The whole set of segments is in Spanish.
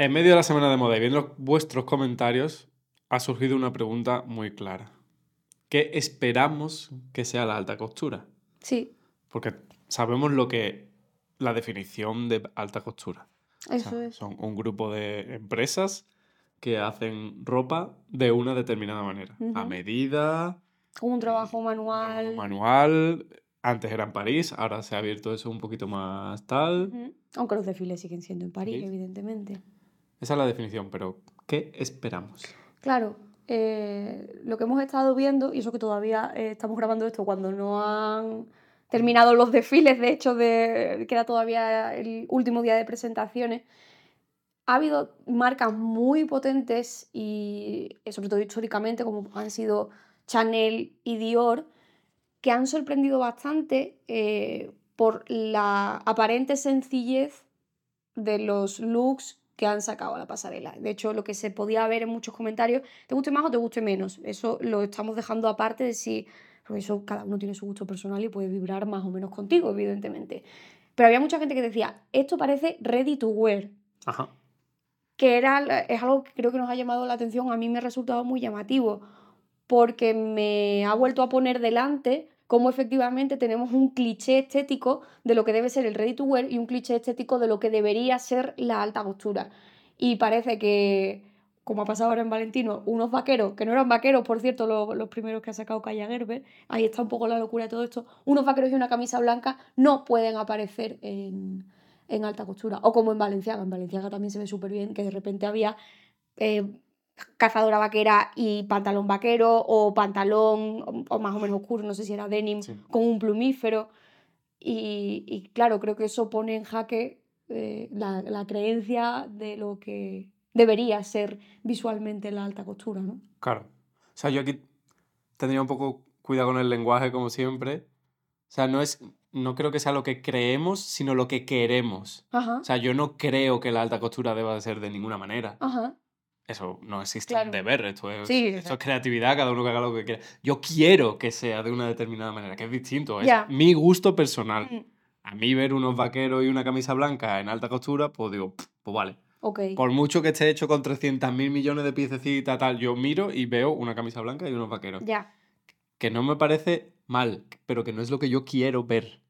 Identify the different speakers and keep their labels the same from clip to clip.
Speaker 1: En medio de la semana de moda y viendo vuestros comentarios, ha surgido una pregunta muy clara. ¿Qué esperamos que sea la alta costura?
Speaker 2: Sí.
Speaker 1: Porque sabemos lo que la definición de alta costura.
Speaker 2: Eso es.
Speaker 1: Son un grupo de empresas que hacen ropa de una determinada manera. A medida.
Speaker 2: Un trabajo manual.
Speaker 1: manual. Antes era en París, ahora se ha abierto eso un poquito más tal.
Speaker 2: Aunque los desfiles siguen siendo en París, evidentemente.
Speaker 1: Esa es la definición, pero ¿qué esperamos?
Speaker 2: Claro, eh, lo que hemos estado viendo, y eso que todavía eh, estamos grabando esto cuando no han terminado los desfiles, de hecho, de, queda todavía el último día de presentaciones, ha habido marcas muy potentes y eh, sobre todo históricamente, como han sido Chanel y Dior, que han sorprendido bastante por la aparente sencillez de los looks que han sacado a la pasarela. De hecho, lo que se podía ver en muchos comentarios, te guste más o te guste menos. Eso lo estamos dejando aparte de si, porque eso cada uno tiene su gusto personal y puede vibrar más o menos contigo, evidentemente. Pero había mucha gente que decía, esto parece ready to wear. Ajá. Que era, es algo que creo que nos ha llamado la atención, a mí me ha resultado muy llamativo, porque me ha vuelto a poner delante cómo efectivamente tenemos un cliché estético de lo que debe ser el ready to wear y un cliché estético de lo que debería ser la alta costura. Y parece que, como ha pasado ahora en Valentino, unos vaqueros, que no eran vaqueros, por cierto, los, primeros que ha sacado Kaya Gerber, ahí está un poco la locura de todo esto, unos vaqueros y una camisa blanca no pueden aparecer en, alta costura. O como en Valenciaga, en Valenciaga también se ve súper bien que de repente había... Eh, cazadora vaquera y pantalón vaquero o pantalón o más o menos oscuro, no sé si era denim, con un plumífero. Y, claro, creo que eso pone en jaque eh, la, creencia de lo que debería ser visualmente la alta costura, ¿no?
Speaker 1: Claro. O sea, yo aquí tendría un poco cuidado con el lenguaje, como siempre. O sea, no es. No creo que sea lo que creemos, sino lo que queremos. O sea, yo no creo que la alta costura deba de ser de ninguna manera. Ajá eso no existe de ver, esto es, esto es creatividad, cada uno que haga lo que quiera. Yo quiero que sea de una determinada manera, que es distinto, es mi gusto personal. Mm. A mí ver unos vaqueros y una camisa blanca en alta costura, pues digo, pues vale. Por mucho que esté hecho con 300 mil millones de piececitas, tal, yo miro y veo una camisa blanca y unos vaqueros. Ya. Que no me parece mal, pero que no es lo que yo quiero ver.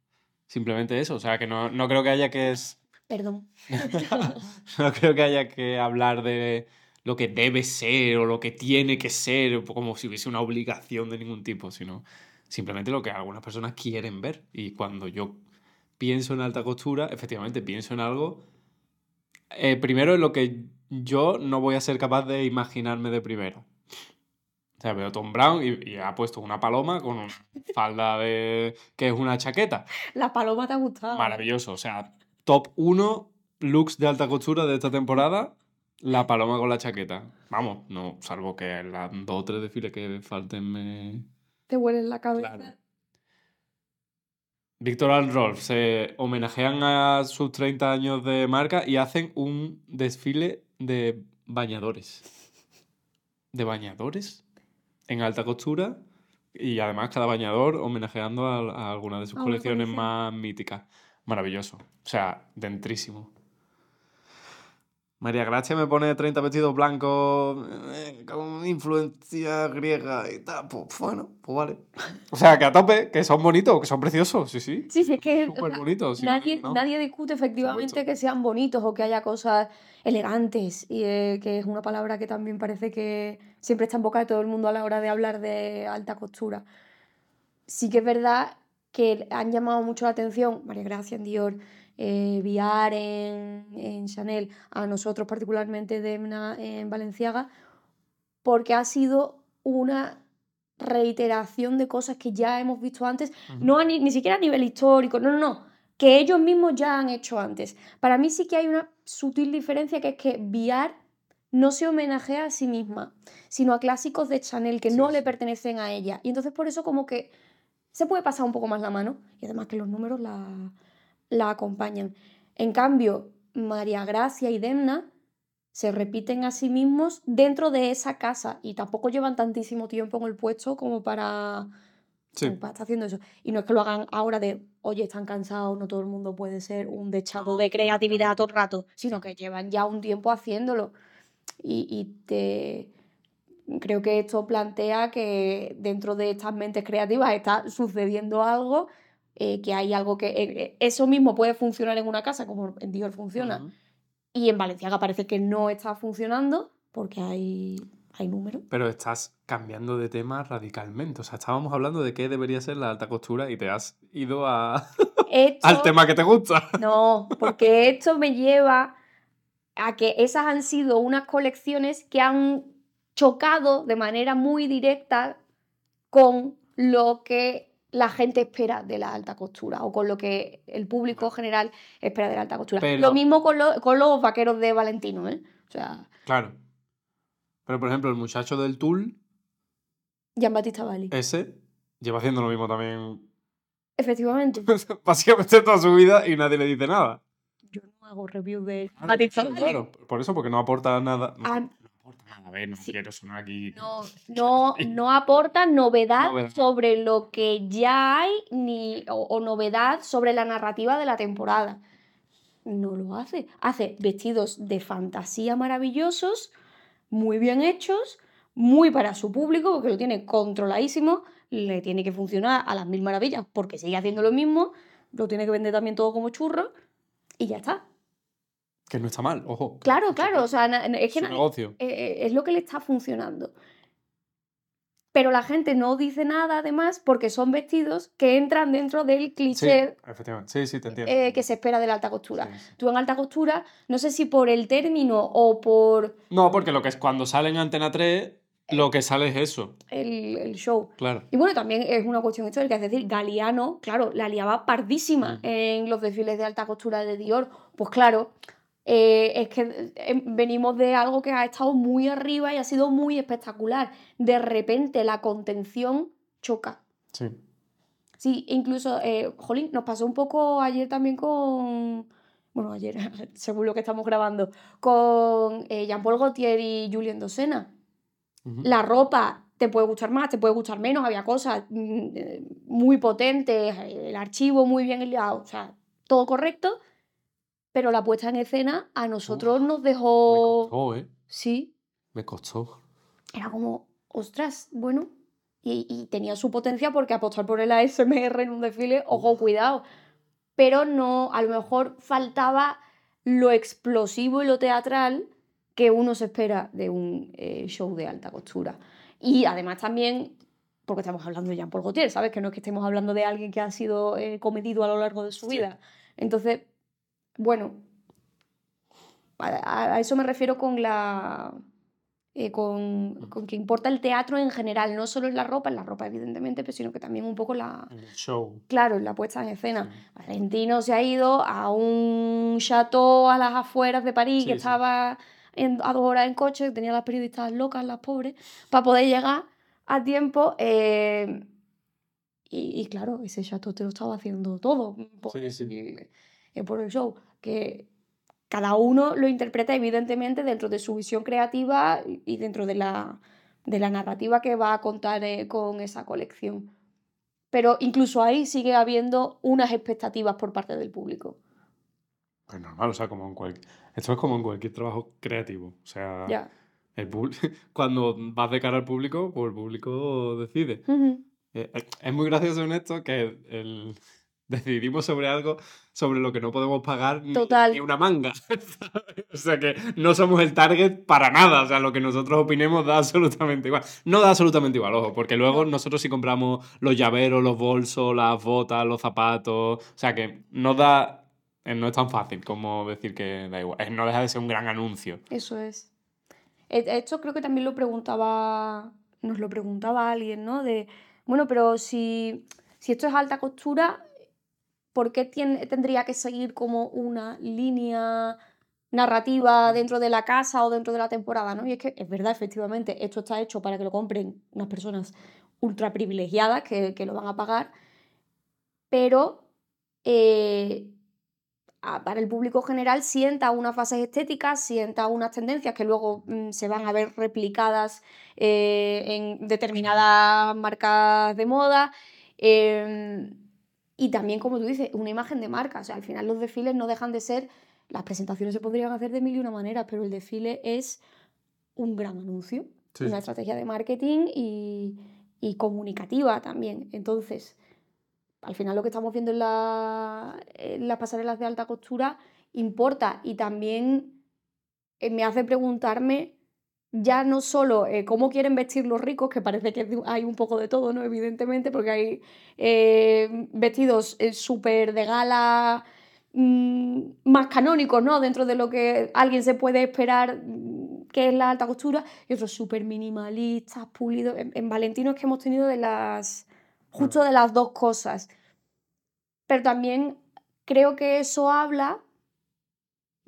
Speaker 1: Simplemente eso, o sea, que no, no creo que haya que... Es...
Speaker 2: Perdón.
Speaker 1: no creo que haya que hablar de lo que debe ser o lo que tiene que ser, como si hubiese una obligación de ningún tipo, sino simplemente lo que algunas personas quieren ver. Y cuando yo pienso en alta costura, efectivamente pienso en algo, eh, primero en lo que yo no voy a ser capaz de imaginarme de primero. O sea, veo Tom Brown y, ha puesto una paloma con una falda de... que es una chaqueta.
Speaker 2: La paloma te ha gustado.
Speaker 1: Maravilloso. O sea, top 1 looks de alta costura de esta temporada la paloma con la chaqueta. Vamos, no, salvo que las dos o tres desfiles que falten me.
Speaker 2: Te huelen la cabeza. Claro.
Speaker 1: Víctor and Rolf se homenajean a sus 30 años de marca y hacen un desfile de bañadores. ¿De bañadores? En alta costura. Y además cada bañador homenajeando a, alguna de sus colecciones más míticas. Maravilloso. O sea, dentrísimo. María Gracia me pone 30 vestidos blancos eh, con influencia griega y tal. Pues bueno, pues vale. O sea, que a tope, que son bonitos, que son preciosos, sí, sí.
Speaker 2: Sí, sí, es que Súper bonitos. nadie, nadie discute efectivamente que sean bonitos o que haya cosas elegantes, y eh, que es una palabra que también parece que siempre está en boca de todo el mundo a la hora de hablar de alta costura. Sí que es verdad que han llamado mucho la atención, María Gracia en Dior, eh, Viar en, Chanel, a nosotros particularmente Demna en Valenciaga, porque ha sido una reiteración de cosas que ya hemos visto antes, no ni, siquiera a nivel histórico, no, no, no, que ellos mismos ya han hecho antes. Para mí sí que hay una sutil diferencia que es que Viar no se homenajea a sí misma, sino a clásicos de Chanel que no le pertenecen a ella. Y entonces por eso como que se puede pasar un poco más la mano y además que los números la, la acompañan. En cambio, María Gracia y Demna se repiten a sí mismos dentro de esa casa y tampoco llevan tantísimo tiempo en el puesto como para Sí. Está haciendo eso. Y no es que lo hagan ahora de, oye, están cansados, no todo el mundo puede ser un dechado de creatividad todo el rato, sino que llevan ya un tiempo haciéndolo. Y, y te creo que esto plantea que dentro de estas mentes creativas está sucediendo algo, eh, que hay algo que eh, eh, eso mismo puede funcionar en una casa, como en Dior funciona, y en Valenciaga parece que no está funcionando porque hay hay números.
Speaker 1: Pero estás cambiando de tema radicalmente. O sea, estábamos hablando de qué debería ser la alta costura y te has ido a... al tema que te gusta.
Speaker 2: No, porque esto me lleva a que esas han sido unas colecciones que han chocado de manera muy directa con lo que la gente espera de la alta costura o con lo que el público general espera de la alta costura. Lo mismo con, con, los vaqueros de Valentino, ¿eh? O sea...
Speaker 1: Claro. Pero, por ejemplo, el muchacho del Tool.
Speaker 2: Jean Batista Bali.
Speaker 1: Ese lleva haciendo lo mismo también.
Speaker 2: Efectivamente.
Speaker 1: Básicamente toda su vida y nadie le dice nada.
Speaker 2: Yo no hago review de Batista
Speaker 1: Bali. Claro, por eso, porque no aporta nada. No, aporta nada, a ver, no quiero sonar aquí.
Speaker 2: No, no, no aporta novedad, sobre lo que ya hay ni, o novedad sobre la narrativa de la temporada. No lo hace. Hace vestidos de fantasía maravillosos muy bien hechos, muy para su público, porque lo tiene controladísimo, le tiene que funcionar a las mil maravillas, porque sigue haciendo lo mismo, lo tiene que vender también todo como churro, y ya está.
Speaker 1: Que no está mal, ojo.
Speaker 2: Claro, claro, o sea, es que negocio. Eh, eh, es lo que le está funcionando pero la gente no dice nada además porque son vestidos que entran dentro del cliché
Speaker 1: sí, sí, te entiendo.
Speaker 2: Eh, que se espera de la alta costura. Tú en alta costura, no sé si por el término o por...
Speaker 1: No, porque lo que es cuando sale en Antena 3, lo que sale es eso.
Speaker 2: El, show.
Speaker 1: Claro.
Speaker 2: Y bueno, también es una cuestión histórica, es decir, Galeano, claro, la liaba pardísima mm. en los desfiles de alta costura de Dior. Pues claro, eh, es que eh, venimos de algo que ha estado muy arriba y ha sido muy espectacular. De repente la contención choca.
Speaker 1: Sí.
Speaker 2: Sí, incluso, eh, jolín, nos pasó un poco ayer también con. Bueno, ayer, según lo que estamos grabando, con Jean-Paul Gaultier y Julien Dosena. La ropa te puede gustar más, te puede gustar menos, había cosas mm, muy potentes, el archivo muy bien hilado, o sea, todo correcto pero la puesta en escena a nosotros nos dejó...
Speaker 1: Me costó, ¿eh?
Speaker 2: Sí.
Speaker 1: Me costó.
Speaker 2: Era como, ostras, bueno. Y, tenía su potencia porque apostar por el ASMR en un desfile, ojo, cuidado. Pero no, a lo mejor faltaba lo explosivo y lo teatral que uno se espera de un eh, show de alta costura. Y además también, porque estamos hablando de Jean-Paul Gaultier, ¿sabes? Que no es que estemos hablando de alguien que ha sido eh, cometido a lo largo de su vida. Entonces, bueno, a, eso me refiero con la... Eh, con, con, que importa el teatro en general, no solo en la ropa, en la ropa evidentemente, pero sino que también un poco la...
Speaker 1: El show.
Speaker 2: Claro, en la puesta en escena. Valentino se ha ido a un chateau a las afueras de París que estaba en, a dos horas en coche, tenía las periodistas locas, las pobres, para poder llegar a tiempo. Eh, y, claro, ese chateau te lo estaba haciendo todo por, sí, sí. Eh, por el show que cada uno lo interpreta evidentemente dentro de su visión creativa y dentro de la, de la narrativa que va a contar eh, con esa colección. Pero incluso ahí sigue habiendo unas expectativas por parte del público.
Speaker 1: Pues normal, o sea, como en cualquier... Esto es como en cualquier trabajo creativo. O sea, el cuando vas de cara al público, pues el público decide. Eh, eh, es muy gracioso en esto que el, decidimos sobre algo sobre lo que no podemos pagar ni, una manga. o sea que no somos el target para nada. O sea, lo que nosotros opinemos da absolutamente igual. No da absolutamente igual, ojo, porque luego nosotros sí compramos los llaveros, los bolsos, las botas, los zapatos. O sea que no da. Eh, no es tan fácil como decir que da igual. No deja de ser un gran anuncio.
Speaker 2: Eso es. Esto creo que también lo preguntaba. Nos lo preguntaba alguien, ¿no? De. Bueno, pero si, si esto es alta costura, ¿por qué tendría que seguir como una línea narrativa dentro de la casa o dentro de la temporada? ¿no? Y es que es verdad, efectivamente, esto está hecho para que lo compren unas personas ultra privilegiadas que, lo van a pagar, pero eh, para el público general sienta unas fases estéticas, sienta unas tendencias que luego mm, se van a ver replicadas eh, en determinadas marcas de moda Em, y también, como tú dices, una imagen de marca. O sea, al final los desfiles no dejan de ser. Las presentaciones se podrían hacer de mil y una maneras, pero el desfile es un gran anuncio, una estrategia de marketing y, y comunicativa también. Entonces, al final lo que estamos viendo en, las pasarelas de alta costura importa y también eh, me hace preguntarme ya no solo eh, cómo quieren vestir los ricos, que parece que hay un poco de todo, ¿no? Evidentemente, porque hay eh, vestidos súper de gala, mm, más canónicos, ¿no? Dentro de lo que alguien se puede esperar mm, que es la alta costura, y otros súper minimalistas, pulidos. En, en Valentino es que hemos tenido de las justo de las dos cosas. Pero también creo que eso habla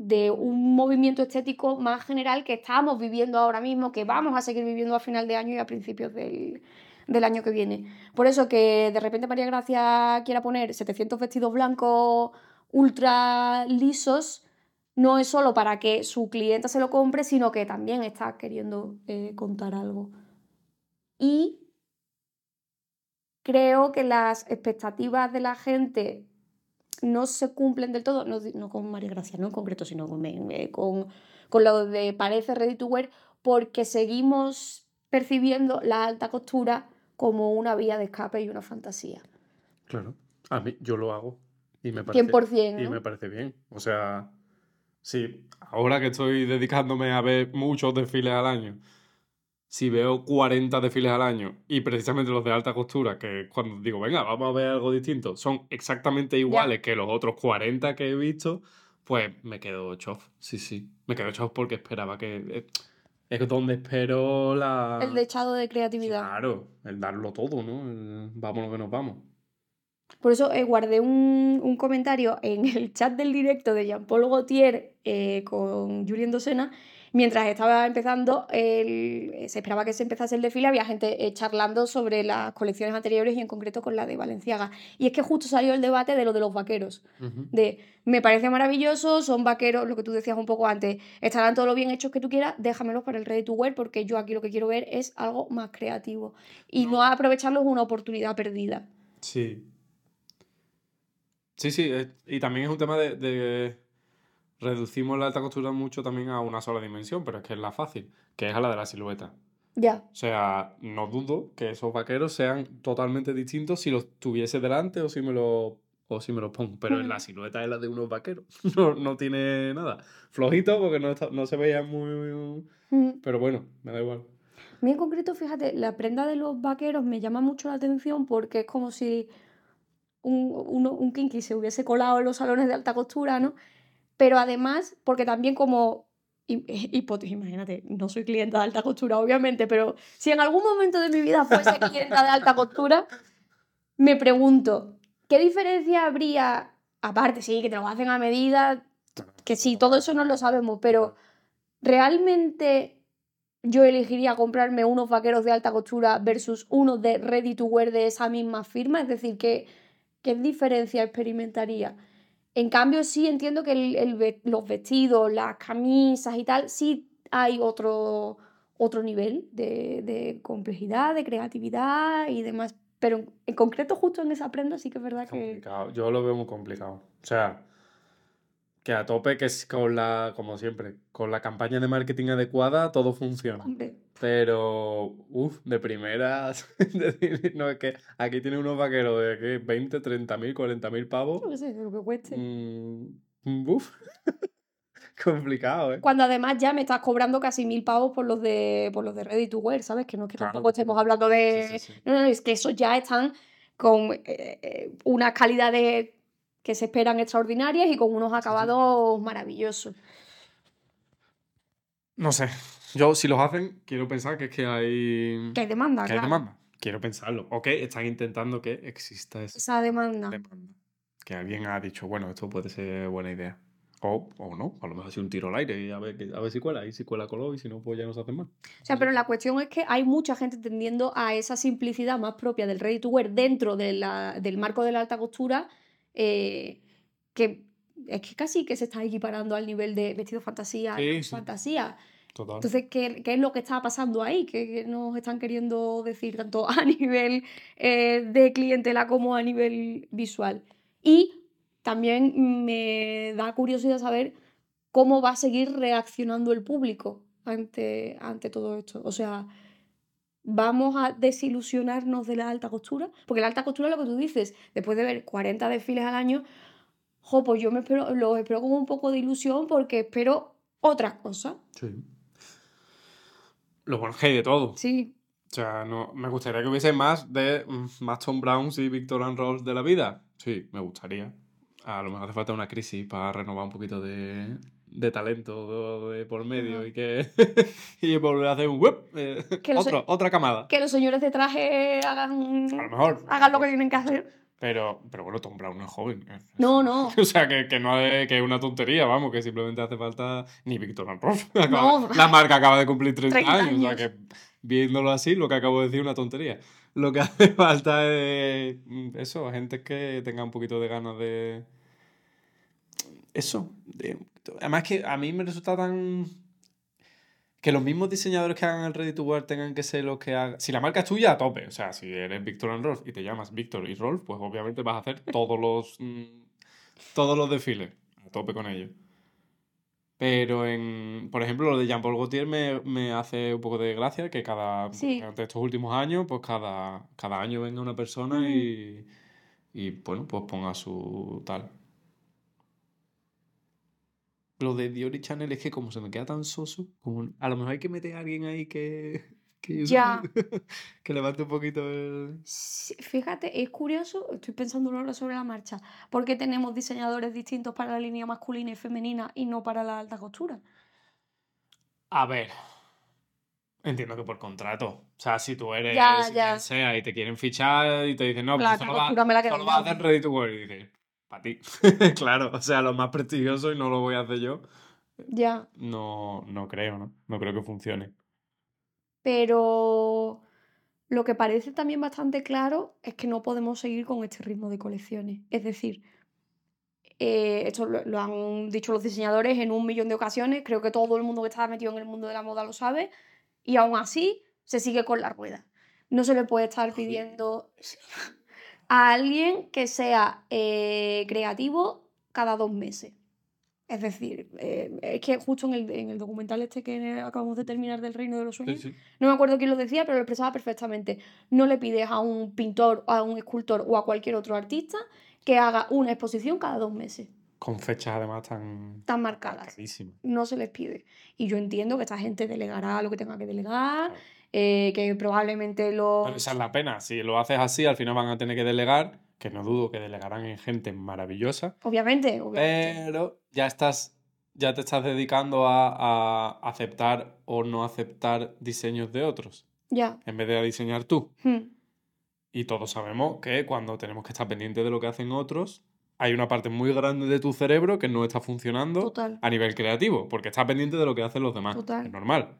Speaker 2: de un movimiento estético más general que estamos viviendo ahora mismo, que vamos a seguir viviendo a final de año y a principios del, año que viene. Por eso que de repente María Gracia quiera poner 700 vestidos blancos ultra lisos, no es solo para que su clienta se lo compre, sino que también está queriendo eh, contar algo. Y creo que las expectativas de la gente no se cumplen del todo, no, con María Gracia, no en concreto, sino con, eh, con, con lo de parece ready to wear, porque seguimos percibiendo la alta costura como una vía de escape y una fantasía.
Speaker 1: Claro, a mí yo lo hago y me parece, y me parece bien. O sea, sí, ahora que estoy dedicándome a ver muchos desfiles al año, si veo 40 desfiles al año y precisamente los de alta costura, que cuando digo, venga, vamos a ver algo distinto, son exactamente iguales que los otros 40 que he visto, pues me quedo chof. Sí, sí. Me quedo chof porque esperaba que. Eh, es donde espero la.
Speaker 2: El dechado de creatividad.
Speaker 1: Claro, el darlo todo, ¿no? vamos lo que nos vamos.
Speaker 2: Por eso eh, guardé un, comentario en el chat del directo de Jean-Paul Gaultier eh, con Julien Dosena mientras estaba empezando, se esperaba que se empezase el desfile, había gente eh, charlando sobre las colecciones anteriores y en concreto con la de Valenciaga. Y es que justo salió el debate de lo de los vaqueros. De, me parece maravilloso, son vaqueros, lo que tú decías un poco antes, estarán todos lo bien hechos que tú quieras, déjamelos para el ready to wear porque yo aquí lo que quiero ver es algo más creativo. Y no, aprovecharlos una oportunidad perdida.
Speaker 1: Sí. Sí, sí, eh, y también es un tema de reducimos la alta costura mucho también a una sola dimensión, pero es que es la fácil, que es a la de la silueta. Ya. O sea, no dudo que esos vaqueros sean totalmente distintos si los tuviese delante o si me los o si me los pongo, pero en la silueta es la de unos vaqueros. No, no tiene nada. Flojito porque no, no se veía muy... Pero bueno, me da igual.
Speaker 2: A mí en concreto, fíjate, la prenda de los vaqueros me llama mucho la atención porque es como si un, un kinky se hubiese colado en los salones de alta costura, ¿no? Pero además, porque también como hipótesis, imagínate, no soy clienta de alta costura, obviamente, pero si en algún momento de mi vida fuese clienta de alta costura, me pregunto, ¿qué diferencia habría? Aparte, sí, que te lo hacen a medida, que sí, todo eso no lo sabemos, pero ¿realmente yo elegiría comprarme unos vaqueros de alta costura versus unos de ready to wear de esa misma firma? Es decir, ¿qué, qué diferencia experimentaría? En cambio, sí entiendo que los vestidos, las camisas y tal, sí hay otro, otro nivel de, complejidad, de creatividad y demás. Pero en, concreto, justo en esa prenda, sí que es verdad
Speaker 1: que. Yo lo veo muy complicado. O sea, que a tope, que es con la, como siempre, con la campaña de marketing adecuada, todo funciona. Pero, uff, de primeras, decir, no, es que aquí tiene unos vaqueros de que 20, 30 mil, 40 mil pavos.
Speaker 2: No sé, lo que cueste.
Speaker 1: Mm, uff, complicado, ¿eh?
Speaker 2: Cuando además ya me estás cobrando casi mil pavos por los de, por los de Ready to Wear, ¿sabes? Que no es que tampoco estemos hablando de... no, no, es que esos ya están con eh, eh, unas calidades que se esperan extraordinarias y con unos acabados maravillosos.
Speaker 1: No sé, yo, si los hacen, quiero pensar que es que hay.
Speaker 2: Que hay demanda,
Speaker 1: que hay demanda. Quiero pensarlo. O que están intentando que exista
Speaker 2: esa, demanda.
Speaker 1: Que alguien ha dicho, bueno, esto puede ser buena idea. O, o no, a lo mejor ha sido un tiro al aire y a ver, a ver si cuela. Y si cuela, coló. Y si no, pues ya no se hace más.
Speaker 2: O sea, pero la cuestión es que hay mucha gente tendiendo a esa simplicidad más propia del ready to wear dentro de la, del marco de la alta costura. Eh, que es que casi que se está equiparando al nivel de vestido fantasía fantasía. Total. Entonces, ¿qué, es lo que está pasando ahí? ¿Qué, nos están queriendo decir tanto a nivel eh, de clientela como a nivel visual? Y también me da curiosidad saber cómo va a seguir reaccionando el público ante, ante todo esto. O sea, vamos a desilusionarnos de la alta costura, porque la alta costura es lo que tú dices, después de ver 40 desfiles al año, jo, pues yo me espero, los espero con un poco de ilusión porque espero otras cosas. Sí.
Speaker 1: Lo bueno es que hay de todo. Sí. O sea, no, me gustaría que hubiese más de mm, Maston Browns y Victor and Rolls de la vida. Sí, me gustaría. A lo mejor hace falta una crisis para renovar un poquito de, de talento de, por medio y que y volver a hacer un web eh, otra camada
Speaker 2: que los señores de traje hagan a lo mejor hagan lo que tienen que hacer
Speaker 1: pero, pero bueno, Tom Brown no es joven.
Speaker 2: No, no.
Speaker 1: O sea, que, que no es, que es una tontería, vamos, que simplemente hace falta ni Victor no. La marca acaba de cumplir 30, años, O sea, que viéndolo así, lo que acabo de decir es una tontería. Lo que hace falta es mm, eso, gente que tenga un poquito de ganas de. Eso. De... Además, que a mí me resulta tan que los mismos diseñadores que hagan el Ready to Wear tengan que ser los que hagan. Si la marca es tuya, a tope. O sea, si eres Victor and Rolf y te llamas Victor y Rolf, pues obviamente vas a hacer todos los. Mm, todos los desfiles. A tope con ellos. Pero en. Por ejemplo, lo de Jean-Paul Gaultier me, hace un poco de gracia que cada. Sí. estos últimos años, pues cada, cada año venga una persona y. Y bueno, pues ponga su tal. Lo de Dior y Chanel es que como se me queda tan soso, como a lo mejor hay que meter a alguien ahí que, que, ya. que levante un poquito el...
Speaker 2: fíjate, es curioso, estoy pensando ahora sobre la marcha, ¿por qué tenemos diseñadores distintos para la línea masculina y femenina y no para la alta costura?
Speaker 1: A ver, entiendo que por contrato. O sea, si tú eres quien sea y te quieren fichar y te dicen, no, pues solo, va, solo vas a hacer ready to wear y dices, para ti. claro, o sea, lo más prestigioso y no lo voy a hacer yo. Ya. No, no creo, ¿no? No creo que funcione.
Speaker 2: Pero lo que parece también bastante claro es que no podemos seguir con este ritmo de colecciones. Es decir, eh, esto lo, han dicho los diseñadores en un millón de ocasiones, creo que todo el mundo que está metido en el mundo de la moda lo sabe, y aún así se sigue con la rueda. No se le puede estar pidiendo a alguien que sea eh, creativo cada dos meses. Es decir, eh, es que justo en el, en el, documental este que acabamos de terminar del Reino de los Sueños, no me acuerdo quién lo decía, pero lo expresaba perfectamente. No le pides a un pintor, a un escultor o a cualquier otro artista que haga una exposición cada dos meses.
Speaker 1: Con fechas además tan...
Speaker 2: Tan marcadas. No se les pide. Y yo entiendo que esta gente delegará lo que tenga que delegar. Eh, que probablemente lo...
Speaker 1: Pero esa es la pena, si lo haces así, al final van a tener que delegar, que no dudo que delegarán en gente maravillosa.
Speaker 2: Obviamente, obviamente.
Speaker 1: Pero ya estás, ya te estás dedicando a, aceptar o no aceptar diseños de otros. Ya. En vez de a diseñar tú. Hmm. Y todos sabemos que cuando tenemos que estar pendientes de lo que hacen otros, hay una parte muy grande de tu cerebro que no está funcionando a nivel creativo, porque estás pendiente de lo que hacen los demás. Total. Es normal.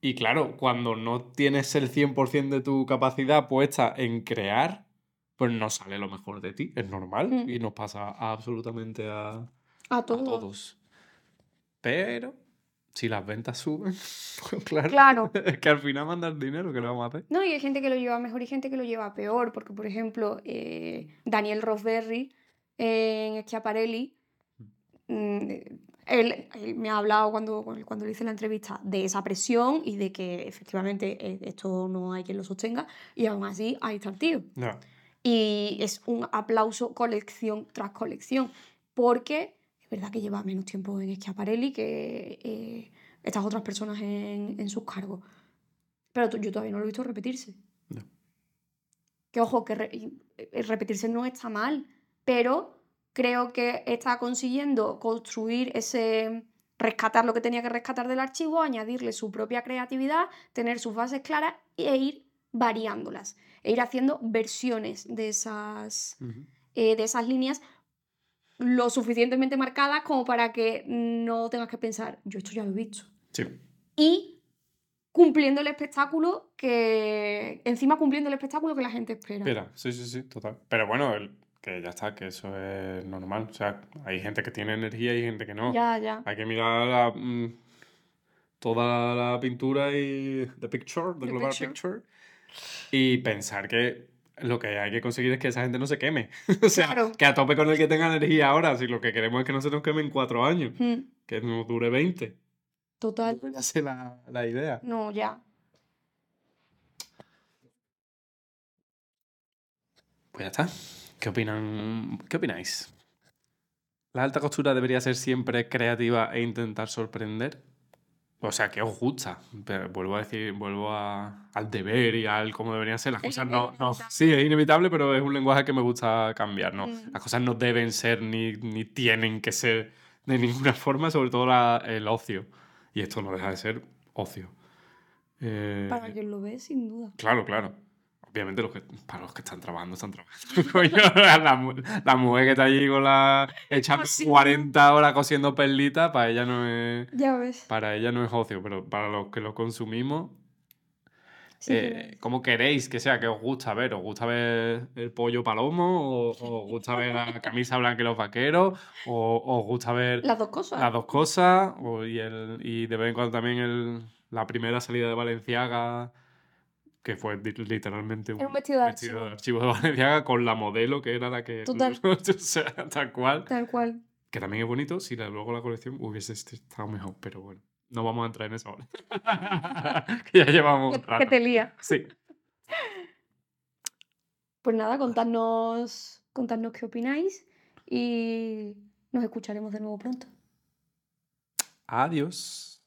Speaker 1: Y claro, cuando no tienes el 100% de tu capacidad puesta en crear, pues no sale lo mejor de ti, es normal mm. y nos pasa absolutamente a, a, todos. Pero si las ventas suben, pues claro, claro. es que al final mandan dinero, que lo vamos a hacer?
Speaker 2: No, y hay gente que lo lleva mejor y gente que lo lleva peor, porque por ejemplo, eh, Daniel Rosberry en Schiaparelli mm, él, me ha hablado cuando, cuando le hice la entrevista de esa presión y de que efectivamente eh, esto no hay quien lo sostenga y aún así ahí está el tío. Y es un aplauso colección tras colección porque es verdad que lleva menos tiempo en Schiaparelli que eh, estas otras personas en, en sus cargos. Pero yo todavía no lo he visto repetirse. Que ojo, que eh, repetirse no está mal, pero creo que está consiguiendo construir ese rescatar lo que tenía que rescatar del archivo, añadirle su propia creatividad, tener sus bases claras e ir variándolas, e ir haciendo versiones de esas, eh, de esas líneas lo suficientemente marcadas como para que no tengas que pensar, yo esto ya lo he visto. Sí. Y cumpliendo el espectáculo que. Encima cumpliendo el espectáculo que la gente espera.
Speaker 1: Espera, sí, sí, sí, total. Pero bueno, el, que ya está, que eso es normal. O sea, hay gente que tiene energía y gente que no. Ya, ya. Hay que mirar la, mm, toda la pintura y the picture, the, global picture. y pensar que lo que hay que conseguir es que esa gente no se queme. o sea, que a tope con el que tenga energía ahora, si lo que queremos es que no se nos queme en cuatro años, hmm. que nos dure 20.
Speaker 2: Total.
Speaker 1: Ya sé la, la idea.
Speaker 2: No, ya.
Speaker 1: Pues ya está. ¿Qué opinan? ¿Qué opináis? ¿La alta costura debería ser siempre creativa e intentar sorprender? O sea, que os gusta. vuelvo a decir, vuelvo al deber y al cómo deberían ser las cosas. No, no, sí, es inevitable, pero es un lenguaje que me gusta cambiar. ¿no? Mm. Las cosas no deben ser ni, ni, tienen que ser de ninguna forma, sobre todo el ocio. Y esto no deja de ser ocio.
Speaker 2: Eh, Para quien lo ve, sin duda.
Speaker 1: Claro, claro. Obviamente los que, para los que están trabajando, están trabajando. la, la, mujer que está allí con la echando 40 horas cosiendo perlitas, para ella no es.
Speaker 2: Ya ves.
Speaker 1: Para ella no es ocio, pero para los que lo consumimos. Eh, ¿Cómo queréis que sea? ¿Qué os gusta ver? ¿Os gusta ver el pollo palomo? ¿O, os gusta ver la camisa blanca y los vaqueros? ¿O, os gusta ver.
Speaker 2: Las dos cosas.
Speaker 1: Las dos cosas. y, el, y de vez en cuando también el, la primera salida de Valenciaga que fue literalmente
Speaker 2: un, vestido, de,
Speaker 1: archivo. de Valenciaga con la modelo que era la que...
Speaker 2: Total.
Speaker 1: o sea, tal cual.
Speaker 2: Tal cual.
Speaker 1: Que también es bonito si luego la colección hubiese estado mejor, pero bueno, no vamos a entrar en eso ahora. que ya llevamos
Speaker 2: un Que te lía.
Speaker 1: Sí.
Speaker 2: Pues nada, contadnos, contadnos qué opináis y nos escucharemos de nuevo pronto.
Speaker 1: Adiós.